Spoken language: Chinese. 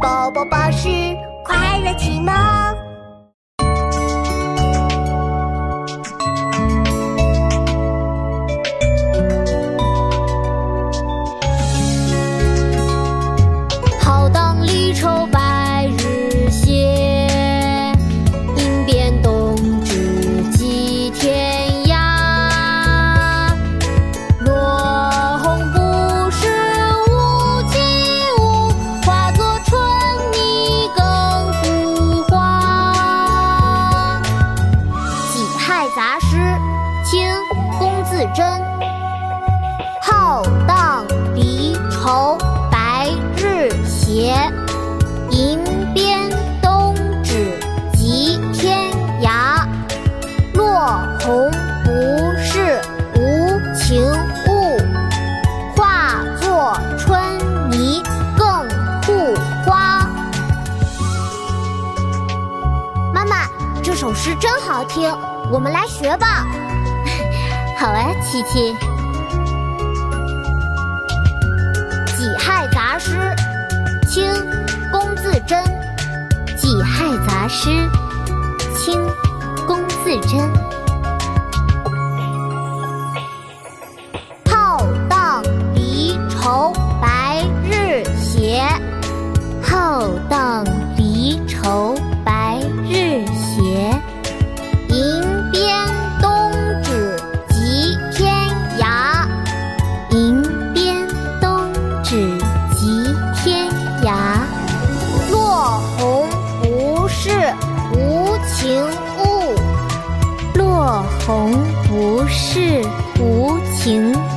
宝宝巴士快乐启蒙。龚自珍。浩荡离愁白日斜，吟鞭东指即天涯。落红不是无情物，化作春泥更护花。妈妈，这首诗真好听，我们来学吧。好啊，琪琪。《己亥杂诗》清·龚自珍，《己亥杂诗》清·龚自珍。浩荡离愁白日斜，浩荡离愁是无情。